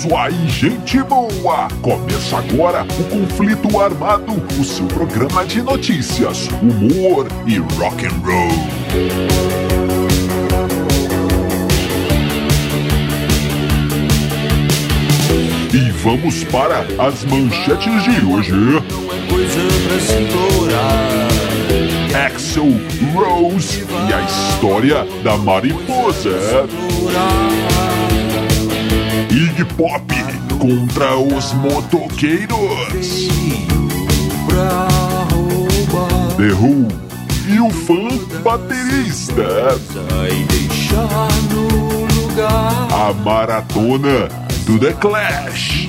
isso aí, gente boa! Começa agora o Conflito Armado, o seu programa de notícias, humor e rock and roll. E vamos para as manchetes de hoje. Coisa pra. Axel Rose e a história da mariposa. Iggy Pop contra os motoqueiros. The Who e o fã baterista. A maratona do The Clash.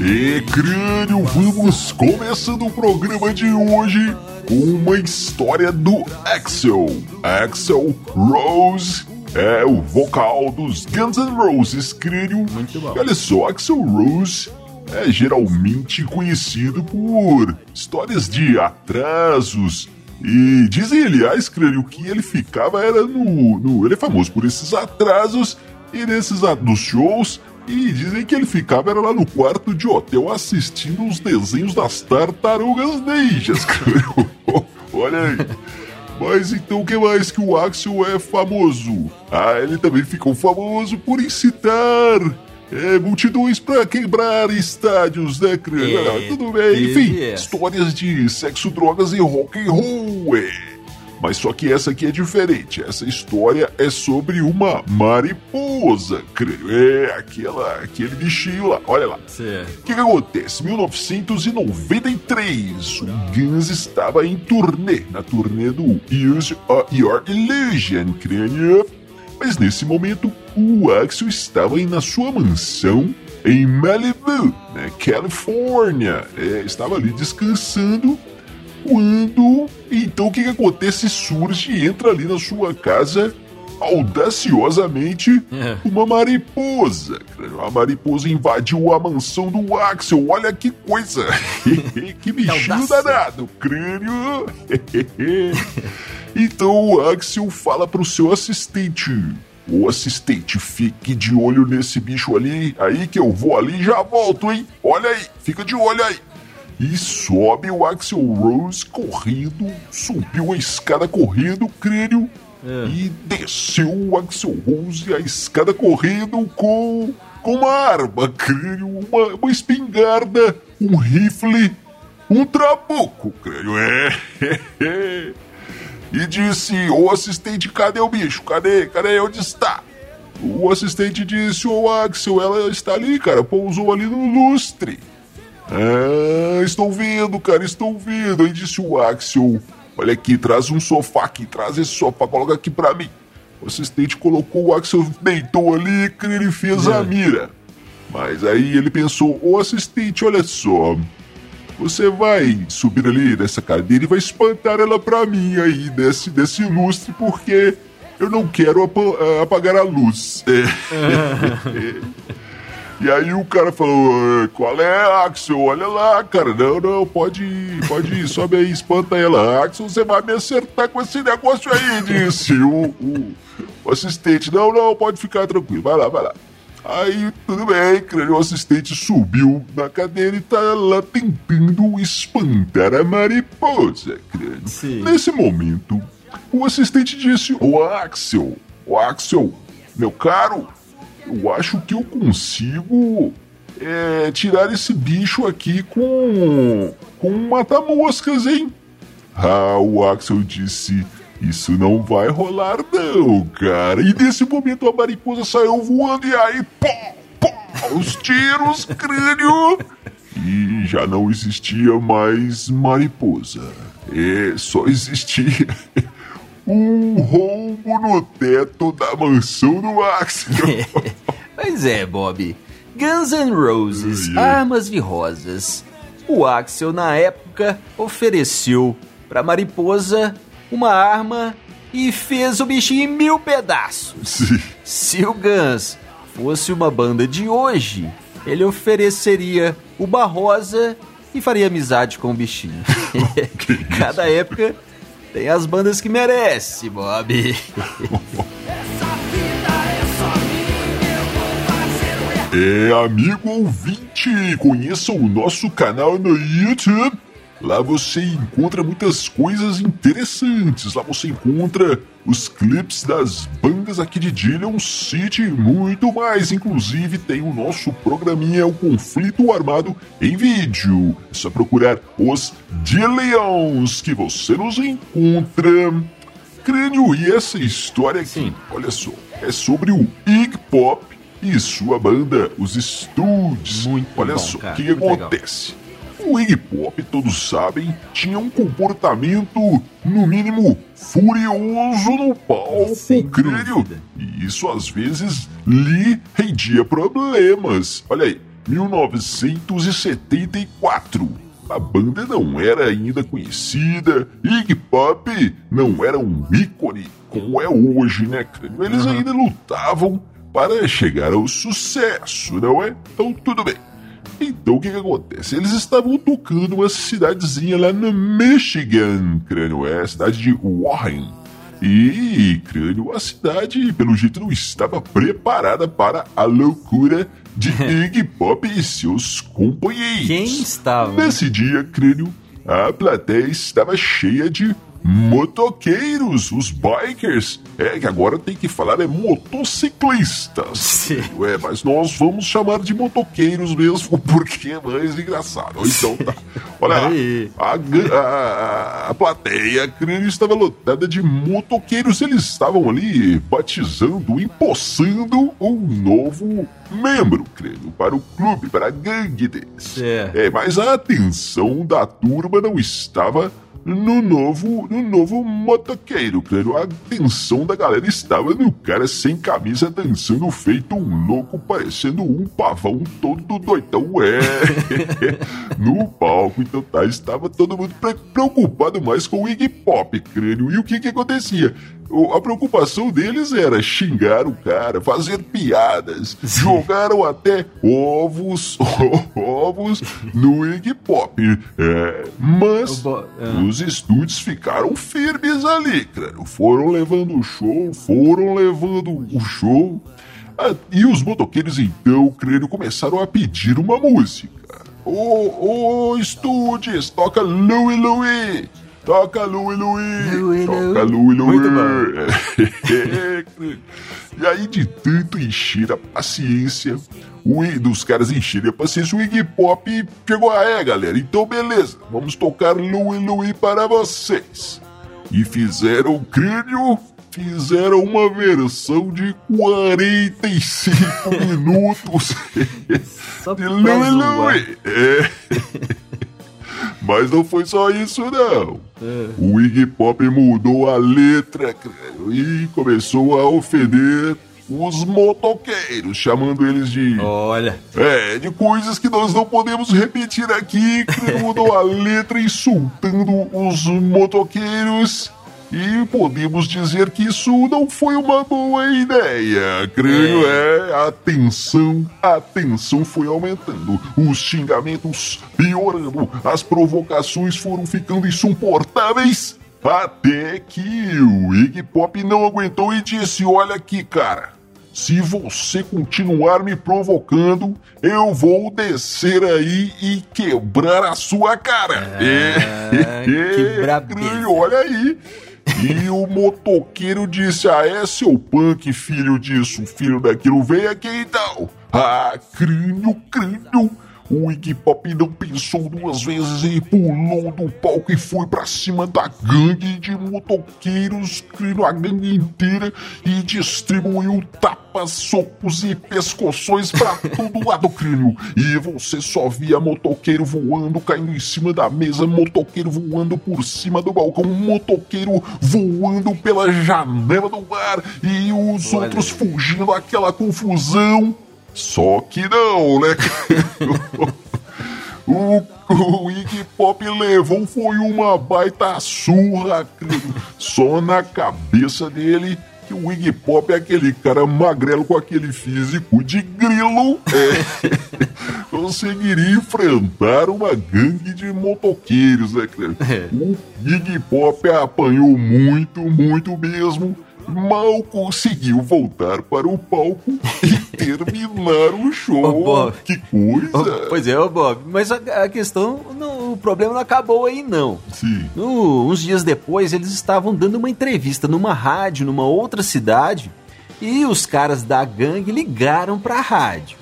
E Crânio, vamos começando o programa de hoje com uma história do Axel. Axel Rose é o vocal dos Guns N' Roses, Crânio. Muito bom. E olha só, Axel Rose é geralmente conhecido por histórias de atrasos. E dizem, aliás, Crânio, que ele ficava era no, no. Ele é famoso por esses atrasos e nesses nos shows. E dizem que ele ficava era lá no quarto de hotel assistindo os desenhos das tartarugas ninjas, Crânio. Olha aí. Mas então o que mais que o Axel é famoso? Ah, ele também ficou famoso por incitar é, multidões pra quebrar estádios, né, Crânio? É, Ah, tudo bem, enfim, essa. histórias de sexo, drogas e rock and roll. é. Mas só que essa aqui é diferente. Essa história é sobre uma mariposa, Crânio. É, aquela, aquele bichinho lá, olha lá. O que, que acontece? 1993, o Guns estava em turnê, na turnê do Use Your Illusion, crânio. Mas nesse momento, o Axel estava na sua mansão em Malibu, né, Califórnia. É, estava ali descansando quando. Então o que, que acontece? Surge e entra ali na sua casa audaciosamente É. uma mariposa. A mariposa invadiu a mansão do Axel. Olha que coisa! que bichinho danado, crânio! então o Axel fala pro seu assistente. O assistente, fique de olho nesse bicho ali, aí que eu vou ali e já volto, hein? Olha aí, fica de olho aí. E sobe o Axel Rose correndo, subiu a escada correndo, crânio, e desceu o Axel Rose a escada correndo com, com uma arma, crânio, uma, uma espingarda, um rifle, um trabuco, crânio, é. e disse, ô assistente, cadê o bicho? Cadê? Cadê? Onde está? O assistente disse, ô Axel, ela está ali, cara, pousou ali no lustre. Ah, estou vendo, cara, estou vendo. Aí disse o Axel: Olha aqui, traz um sofá aqui, traz esse sofá, coloca aqui pra mim. O assistente colocou o Axel, deitou ali, ele fez a mira. Mas aí ele pensou: Ô assistente, olha só. Você vai subir ali nessa cadeira e vai espantar ela pra mim aí, desse, desse lustre, porque eu não quero ah, apagar a luz. É. E aí o cara falou, "Ah, qual é, Axel? Olha lá, cara. Não, não, pode ir, pode ir, sobe aí, espanta ela. Axel, você vai me acertar com esse negócio aí, disse o, o- o assistente. Não, não, pode ficar tranquilo, vai lá, vai lá. Aí, tudo bem, crânio, o assistente subiu na cadeira e tá lá tentando espantar a mariposa, crânio. Sim. Nesse momento, o assistente disse, ô Axel, ô Axel, meu caro, eu acho que eu consigo é, tirar esse bicho aqui com com um mata-moscas, hein? Ah, o Axel disse: Isso não vai rolar, não, cara. E nesse momento a mariposa saiu voando e aí, pó, pó, os tiros, crânio. E já não existia mais mariposa. É, só existia um rombo no teto da mansão do Axel. Pois é, Bob. Guns N' Roses, ai. armas de rosas. O Axel, na época, ofereceu pra mariposa uma arma e fez o bichinho em mil pedaços. Sim. Se o Guns fosse uma banda de hoje, ele ofereceria uba rosa e faria amizade com o bichinho. Cada época tem as bandas que merece, Bob. É, amigo ouvinte, conheça o nosso canal no YouTube. Lá você encontra muitas coisas interessantes. Lá você encontra os clipes das bandas aqui de Dillion City e muito mais. Inclusive tem o nosso programinha O Conflito Armado em vídeo. É só procurar os Dillions que você nos encontra. Crânio, e essa história aqui, Sim. olha só, é sobre o Iggy Pop e sua banda, os Studs. Muito olha bom, só, o cara, que muito legal. O Iggy Pop, todos sabem, tinha um comportamento, no mínimo, furioso no palco, Sem crânio. E isso às vezes lhe rendia problemas. Olha aí, 1974. A banda não era ainda conhecida, Iggy Pop não era um ícone como é hoje, né, crânio? Eles ainda lutavam para chegar ao sucesso, não é? Então tudo bem. Então o que, que acontece? Eles estavam tocando uma cidadezinha lá no Michigan, crânio, é a cidade de Warren. E, crânio, a cidade, pelo jeito, não estava preparada para a loucura de Iggy Pop e seus companheiros. Quem estava? Nesse dia, crânio, a plateia estava cheia de motoqueiros, os bikers. É que agora tem que falar é motociclistas. Sim. É, mas nós vamos chamar de motoqueiros mesmo, porque é mais engraçado. Então tá. Olha lá, Aí. a, a, a, a plateia, crânio, estava lotada de motoqueiros. Eles estavam ali batizando, empossando um novo membro, crânio, para o clube, para a gangue deles. É. É, mas a atenção da turma não estava no novo, no novo motoqueiro, crânio. A atenção da galera estava no cara sem camisa dançando feito um louco, parecendo um pavão todo doidão, é. no palco, então tá, estava todo mundo pre- preocupado mais com o Iggy Pop, crânio. E o que que acontecia? A preocupação deles era xingar o cara, fazer piadas, jogaram até ovos, ovos no Iggy Pop. É, mas ah. os estúdios ficaram firmes ali, cara. Foram levando o show, foram levando o show. E os motoqueiros, então, creio, começaram a pedir uma música. Ô, ô, estúdios, toca Louie Louie! Toca Louie! Louie Toca É, creio. e aí, de tanto encher a paciência, o dos caras encherem a paciência, o Iggy Pop chegou, ah, é, galera, então beleza, vamos tocar Louie Louie para vocês. E fizeram crânio, fizeram uma versão de 45 minutos de zoar. Louie. É. Mas não foi só isso, não. O Iggy Pop mudou a letra e começou a ofender os motoqueiros, chamando eles de. Olha, É, de coisas que nós não podemos repetir aqui. que Mudou a letra insultando os motoqueiros. E podemos dizer que isso não foi uma boa ideia. Creio é, a tensão, a tensão foi aumentando, os xingamentos piorando, as provocações foram ficando insuportáveis. Até que o Iggy Pop não aguentou e disse: Olha aqui, cara. Se você continuar me provocando, eu vou descer aí e quebrar a sua cara. Ah, que brabeza. crânio, olha aí. E o motoqueiro disse: Ah, é seu punk, filho disso, filho daquilo, vem aqui então. Ah, crânio, crânio. O Iggy Pop não pensou duas vezes e pulou do palco e foi pra cima da gangue de motoqueiros, crânio, a gangue inteira, e distribuiu tapas, socos e pescoções pra todo lado, crânio. E você só via motoqueiro voando, caindo em cima da mesa, motoqueiro voando por cima do balcão, motoqueiro voando pela janela do bar e os Olha outros fugindo daquela confusão. Só que não, né? o, o Iggy Pop levou foi uma baita surra só na cabeça dele que o Iggy Pop é aquele cara magrelo com aquele físico de grilo. É, conseguiria enfrentar uma gangue de motoqueiros, né, é. O Iggy Pop apanhou muito, muito mesmo mal conseguiu voltar para o palco e terminar o show. que coisa! pois é, ô Bob, mas a, a questão, não, o problema não acabou aí não. Sim. No, uns dias depois, eles estavam dando uma entrevista numa rádio, numa outra cidade, e os caras da gangue ligaram para a rádio.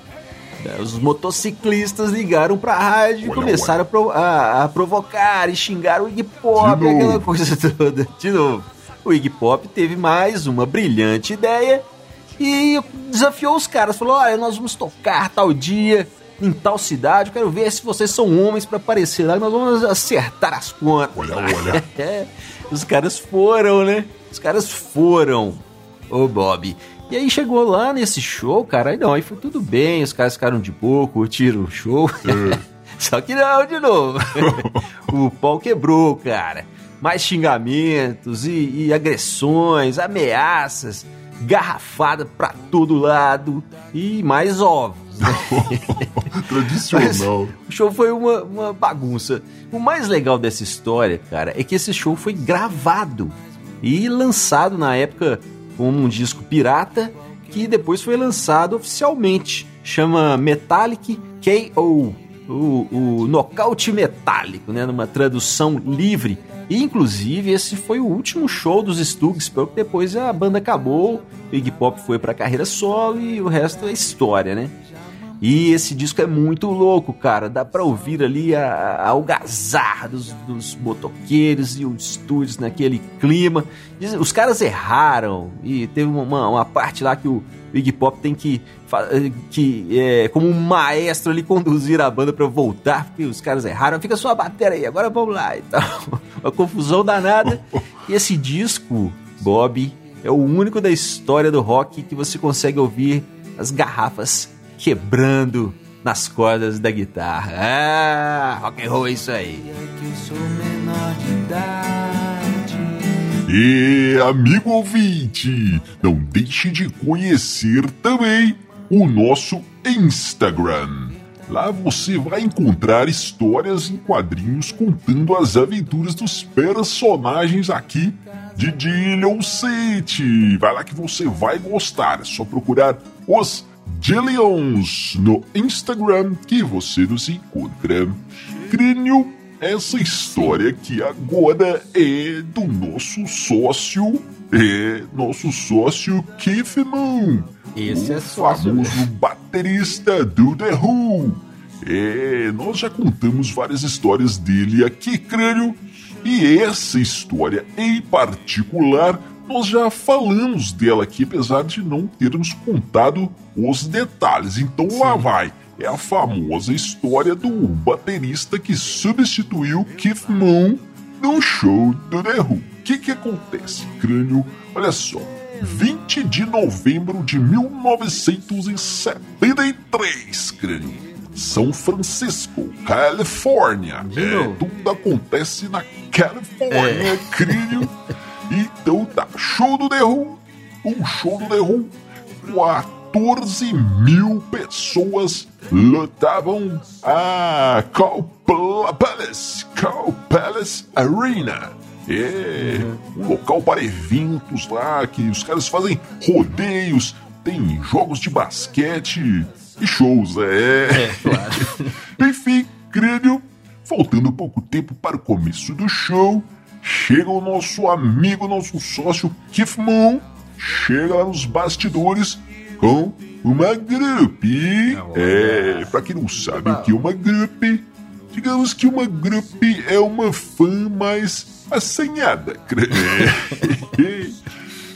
Os motociclistas ligaram pra rádio e começaram A, pro, a, a, provocar e xingar o hip hop, aquela coisa toda. De novo o Iggy Pop teve mais uma brilhante ideia e desafiou os caras. Falou: Olha, nós vamos tocar tal dia, em tal cidade. Eu quero ver se vocês são homens para aparecer lá. Nós vamos acertar as contas. Olha, olha. É, os caras foram, né? Os caras foram. Ô, Bob. E aí chegou lá nesse show, cara. Aí não, aí foi tudo bem. Os caras ficaram de boa, curtiram o show. Só que não, de novo. o pau quebrou, cara mais xingamentos e, e agressões, ameaças, garrafada pra todo lado e mais ovos. Né? Tradicional. O show foi uma, uma bagunça. O mais legal dessa história, cara, é que esse show foi gravado e lançado na época como um disco pirata que depois foi lançado oficialmente. Chama Metallic KO, o, o nocaute metálico, né? Numa tradução livre e, inclusive, esse foi o último show dos Stugs, porque depois a banda acabou, Iggy Pop foi pra carreira solo e o resto é história, né? E esse disco é muito louco, cara. Dá pra ouvir ali a, a algazarra dos, dos motoqueiros e os estúdios naquele clima. Os caras erraram e teve uma, uma parte lá que o Iggy Pop tem que, que é, como um maestro ali, conduzir a banda para voltar, porque os caras erraram. Fica só a bateria aí, agora vamos lá e tal. Uma confusão danada. E esse disco, Bob, é o único da história do rock que você consegue ouvir as garrafas quebrando nas cordas da guitarra. Ah, rock and roll é isso aí. E amigo ouvinte, não deixe de conhecer também o nosso Instagram. Lá você vai encontrar histórias em quadrinhos contando as aventuras dos personagens aqui de Dillion City. Vai lá que você vai gostar. É só procurar os Dillions no Instagram que você nos encontra. Crânio, essa história aqui agora é do nosso sócio, é nosso sócio Keith Moon. Esse o é sócio. famoso baterista do The Who. É, nós já contamos várias histórias dele aqui, Crânio, e essa história em particular nós já falamos dela aqui, apesar de não termos contado os detalhes. Então Sim. lá vai. É a famosa história do baterista que substituiu Keith Moon no show do The Who. O que, que acontece, crânio? Olha só. 20 de novembro de 1973, crânio. São Francisco, Califórnia. É, tudo acontece na Califórnia, é. crânio. Então tá, show do The Who, um show do The Who, 14 mil pessoas lotavam a Cow Palace, Cow Palace Arena. É um local para eventos lá, que os caras fazem rodeios, tem jogos de basquete e shows, é. É, claro. Enfim, crânio, faltando pouco tempo para o começo do show, chega o nosso amigo, nosso sócio Keith Moon, chega lá nos bastidores com uma grupe. É, pra quem não sabe o que é uma grupe, digamos que uma grupe é uma fã mais assanhada. É.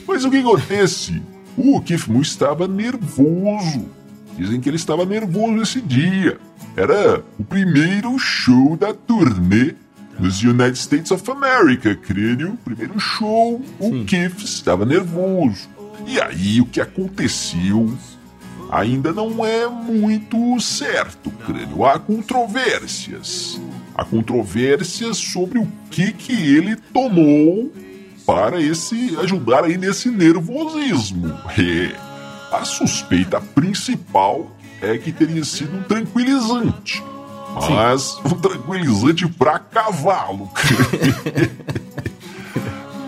Mas o que acontece? O Keith Moon estava nervoso. Dizem que ele estava nervoso esse dia. Era o primeiro show da turnê nos United States of America, crânio. Primeiro show, o Keith estava nervoso. E aí o que aconteceu? ainda não é muito certo, crânio. Há controvérsias. Há controvérsias sobre o que que ele tomou para esse ajudar aí nesse nervosismo. É. A suspeita principal é que teria sido um tranquilizante. Mas Sim. um tranquilizante para cavalo.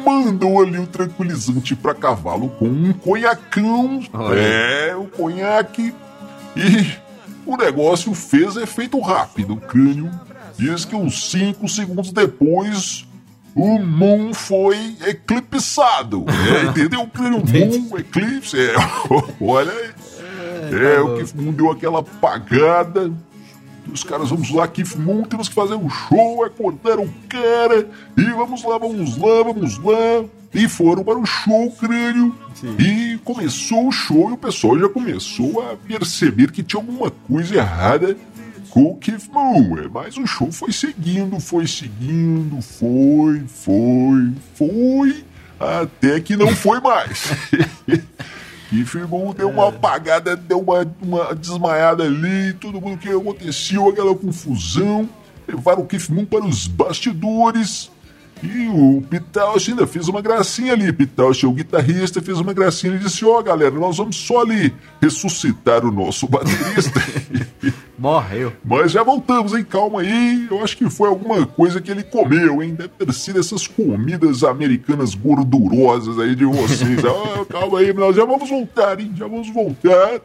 Mandou ali um tranquilizante para cavalo com um conhacão. Olha. É, o conhaque. E o negócio fez efeito rápido. O crânio diz que uns 5 segundos depois o Moon foi eclipsado. É, entendeu? O Moon, eclipse. É, olha aí. É, tá o Moon deu aquela apagada. Os caras, vamos lá, Kif Moon, temos que fazer um show, acordaram o cara. E vamos lá, vamos lá, vamos lá. E foram para o show, crânio. Sim. E começou o show e o pessoal já começou a perceber que tinha alguma coisa errada com o Keith Moon. É, mas o show foi seguindo, foi seguindo, foi, foi, foi, até que não foi mais. Keith Moon deu uma apagada, deu uma, uma desmaiada ali, todo mundo que aconteceu, aquela confusão. Levaram o Keith Moon para os bastidores. E o Pitauch ainda fez uma gracinha ali. Pitauch, o guitarrista, fez uma gracinha e disse: Ó, oh, galera, nós vamos só ali ressuscitar o nosso baterista. Morreu. Mas já voltamos, hein? Calma aí. Eu acho que foi alguma coisa que ele comeu, hein? Deve ter sido essas comidas americanas gordurosas aí de vocês. ah, calma aí, nós já vamos voltar, hein? Já vamos voltar.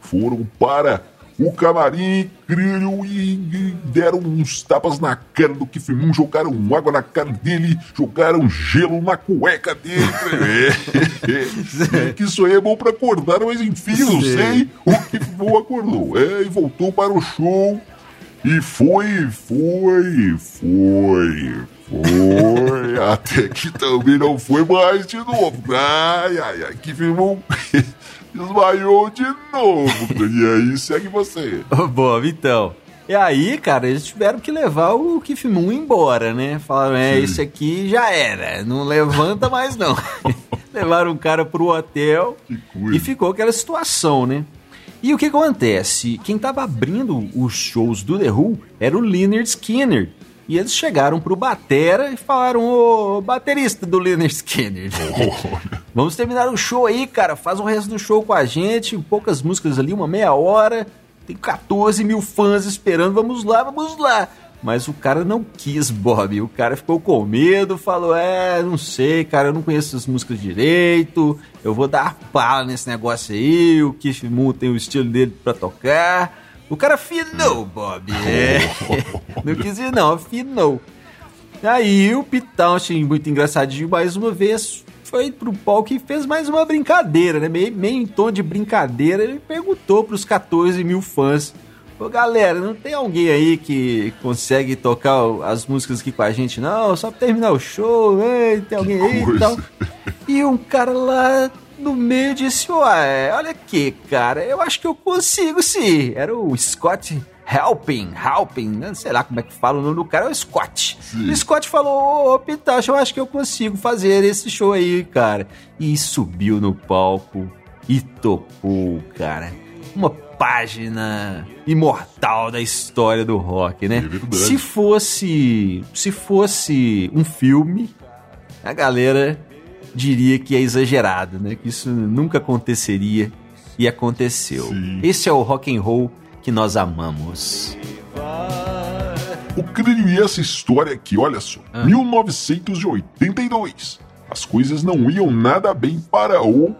Foram para o camarim, criou e deram uns tapas na cara do Kifimum, jogaram água na cara dele, jogaram gelo na cueca dele. é, que isso aí é bom pra acordar, mas enfim, não sei. O Kifimum acordou. É, e voltou para o show. E foi, foi, foi, foi. Até que também não foi mais de novo. Ai, ai, ai, Kifimum desmaiou de novo. e aí segue você. Bob, então. E aí, cara, eles tiveram que levar o Kif Moon embora, né? Falaram, é, Sim. esse aqui já era, não levanta mais não. Levaram o cara pro hotel e ficou aquela situação, né? E o que acontece? Quem tava abrindo os shows do The Who era o Leonard Skinner, e eles chegaram pro Batera e falaram: Ô baterista do Leonard Skinner, vamos terminar o show aí, cara. Faz o resto do show com a gente. Poucas músicas ali, uma meia hora. Tem 14 mil fãs esperando. Vamos lá, vamos lá. Mas o cara não quis, Bob. O cara ficou com medo, falou: É, não sei, cara, eu não conheço as músicas direito. Eu vou dar pala nesse negócio aí. O Keith Moon tem o estilo dele para tocar. O cara afinou, Bob. É. não quis ir, não, afinou. Aí o Pitão, achei muito engraçadinho, mais uma vez foi pro palco e fez mais uma brincadeira, né? Meio, meio em tom de brincadeira, ele perguntou pros 14 mil fãs. Ô galera, não tem alguém aí que consegue tocar as músicas aqui com a gente, não? Só pra terminar o show, hein? tem alguém aí e tal. E um cara lá no meio disse: Ué, olha aqui, cara, eu acho que eu consigo sim. Era o Scott Helping, Helping, né? sei lá como é que fala o nome do cara, é o Scott. Sim. O Scott falou: Ô, Pitacho, eu acho que eu consigo fazer esse show aí, cara. E subiu no palco e tocou, cara. Uma página imortal da história do rock, né? É se fosse, se fosse um filme, a galera diria que é exagerado, né? Que isso nunca aconteceria e aconteceu. Sim. Esse é o rock and roll que nós amamos. O crânio e essa história aqui, olha só. Ah. 1982. As coisas não iam nada bem para o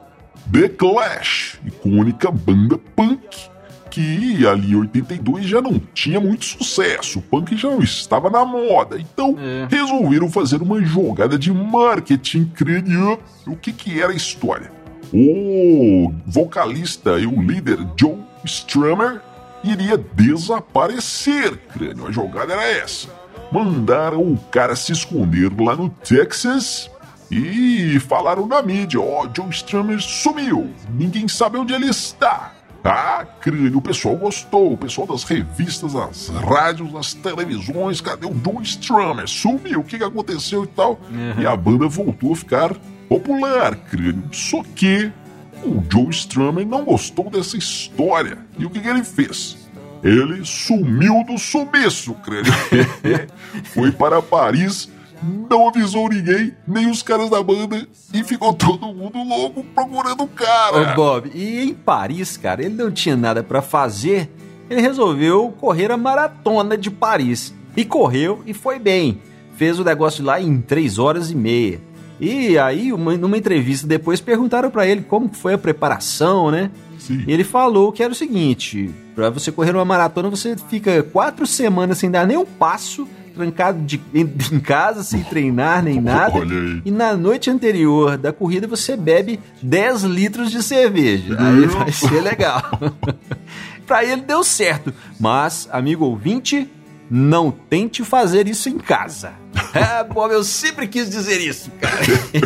The Clash, icônica banda punk que ali em 82 já não tinha muito sucesso, o punk já não estava na moda, então é. resolveram fazer uma jogada de marketing crânio. O que que era a história? O vocalista e o líder Joe Strummer iria desaparecer, crânio. A jogada era essa. Mandaram o cara se esconder lá no Texas e falaram na mídia: ó, oh, Joe Strummer sumiu, ninguém sabe onde ele está. Ah, crânio, o pessoal gostou, o pessoal das revistas, das rádios, das televisões, cadê o John Strummer? Sumiu, o que, que aconteceu e tal? Uhum. E a banda voltou a ficar popular, crânio. Só que O Joe Strummer não gostou dessa história. E o que, que ele fez? Ele sumiu do sumiço, crânio. Foi para Paris, não avisou ninguém, nem os caras da banda, e ficou todo mundo louco procurando o cara. Ô, Bob, e em Paris, cara, ele não tinha nada pra fazer, ele resolveu correr a maratona de Paris. E correu e foi bem. Fez o negócio lá em 3 horas e meia. E aí, uma- numa entrevista depois, perguntaram pra ele como foi a preparação, né? Sim. E ele falou que era o seguinte: pra você correr uma maratona, você fica quatro semanas sem dar nem um passo, trancado de- em, em casa, sem treinar nem nada. Olha aí. E na noite anterior da corrida, você bebe 10 litros de cerveja. Aí vai ser legal. pra ele deu certo. Mas, amigo ouvinte, não tente fazer isso em casa. É, Bob, eu sempre quis dizer isso, cara.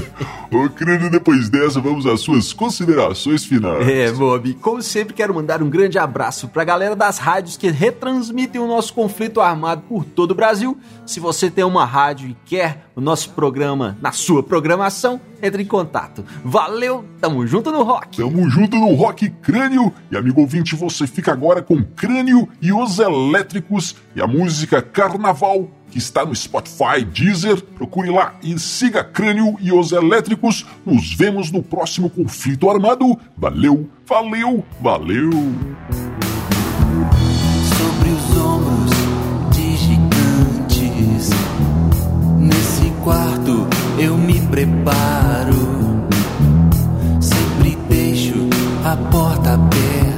Ô, crânio, depois dessa, vamos às suas considerações finais. É, Bob, como sempre quero mandar um grande abraço pra galera das rádios que retransmitem o nosso conflito armado por todo o Brasil. Se você tem uma rádio e quer o nosso programa na sua programação, entre em contato. Valeu, tamo junto no rock. Tamo junto no Rock Crânio. E amigo ouvinte, você fica agora com Crânio e os Elétricos e a música Carnaval, que está no Spotify, Deezer. Procure lá e siga Crânio e os Elétricos. Nos vemos no próximo conflito armado. Valeu, valeu, valeu. sobre os ombros de gigantes. Nesse quarto eu me preparo. Sempre deixo a porta aberta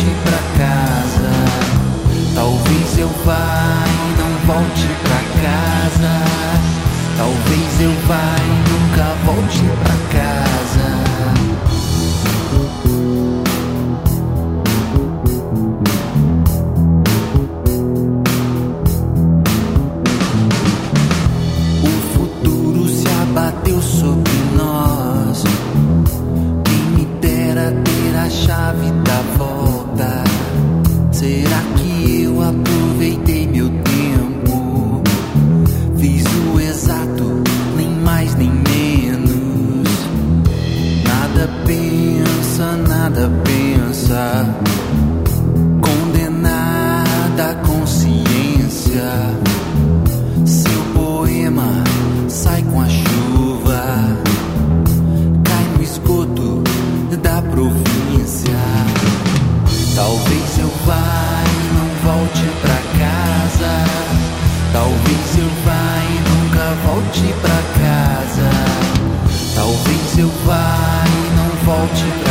volte pra casa. Talvez eu vá e não volte pra casa. Talvez eu vá província. Talvez eu vá e não volte pra casa. Talvez eu vá e nunca volte pra casa. Talvez eu vá e não volte pra